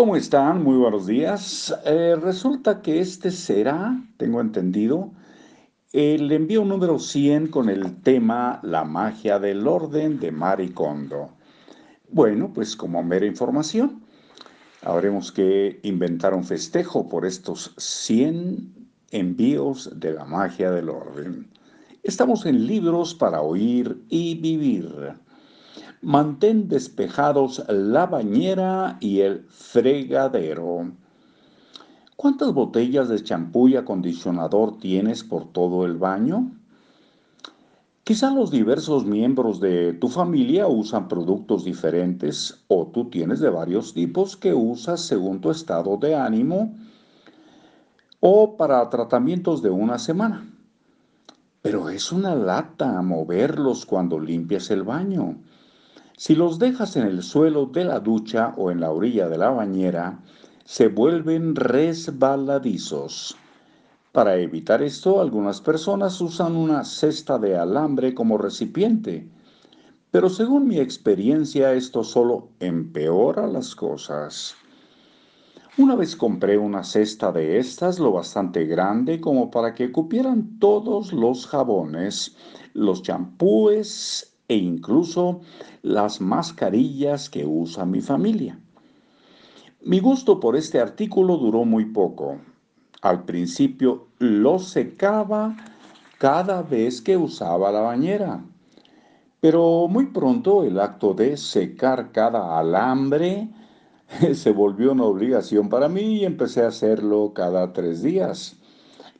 ¿Cómo están? Muy buenos días. Eh, resulta que este será, tengo entendido, el envío número 100 con el tema La magia del orden de Maricondo. Bueno, pues como mera información, habremos que inventar un festejo por estos 100 envíos de la magia del orden. Estamos en libros para oír y vivir. Mantén despejados la bañera y el fregadero. ¿Cuántas botellas de champú y acondicionador tienes por todo el baño? Quizá los diversos miembros de tu familia usan productos diferentes o tú tienes de varios tipos que usas según tu estado de ánimo o para tratamientos de una semana. Pero es una lata moverlos cuando limpias el baño. Si los dejas en el suelo de la ducha o en la orilla de la bañera, se vuelven resbaladizos. Para evitar esto, algunas personas usan una cesta de alambre como recipiente, pero según mi experiencia esto solo empeora las cosas. Una vez compré una cesta de estas lo bastante grande como para que cupieran todos los jabones, los champúes e incluso las mascarillas que usa mi familia. Mi gusto por este artículo duró muy poco. Al principio lo secaba cada vez que usaba la bañera, pero muy pronto el acto de secar cada alambre se volvió una obligación para mí y empecé a hacerlo cada tres días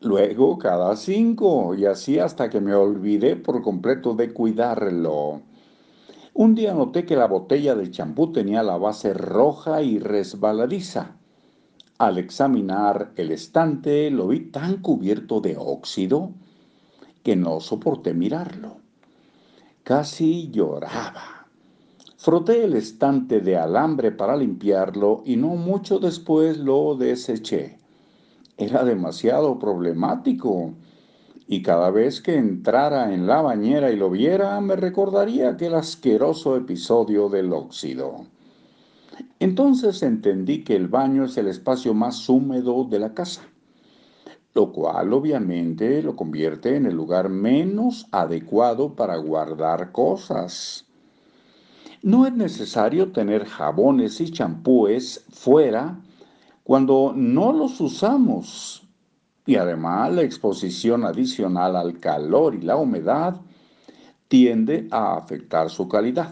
luego cada cinco, y así hasta que me olvidé por completo de cuidarlo. Un día noté que la botella del champú tenía la base roja y resbaladiza. Al examinar el estante lo vi tan cubierto de óxido que no soporté mirarlo. Casi lloraba. Froté el estante de alambre para limpiarlo y no mucho después lo deseché era demasiado problemático. Y cada vez que entrara en la bañera y lo viera, me recordaría aquel asqueroso episodio del óxido. Entonces entendí que el baño es el espacio más húmedo de la casa, lo cual obviamente lo convierte en el lugar menos adecuado para guardar cosas. No es necesario tener jabones y champúes fuera cuando no los usamos y además la exposición adicional al calor y la humedad tiende a afectar su calidad.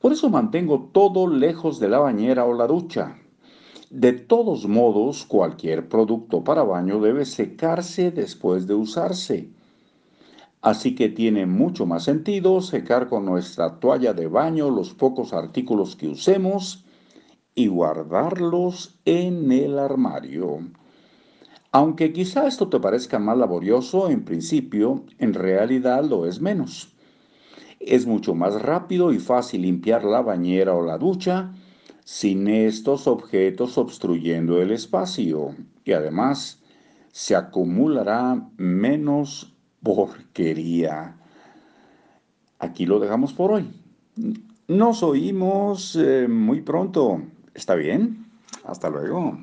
Por eso mantengo todo lejos de la bañera o la ducha. De todos modos, cualquier producto para baño debe secarse después de usarse. Así que tiene mucho más sentido secar con nuestra toalla de baño los pocos artículos que usemos y guardarlos en el armario. Aunque quizá esto te parezca más laborioso en principio, en realidad lo es menos. Es mucho más rápido y fácil limpiar la bañera o la ducha sin estos objetos obstruyendo el espacio y además se acumulará menos porquería. Aquí lo dejamos por hoy. Nos oímos eh, muy pronto. ¿Está bien? Hasta luego.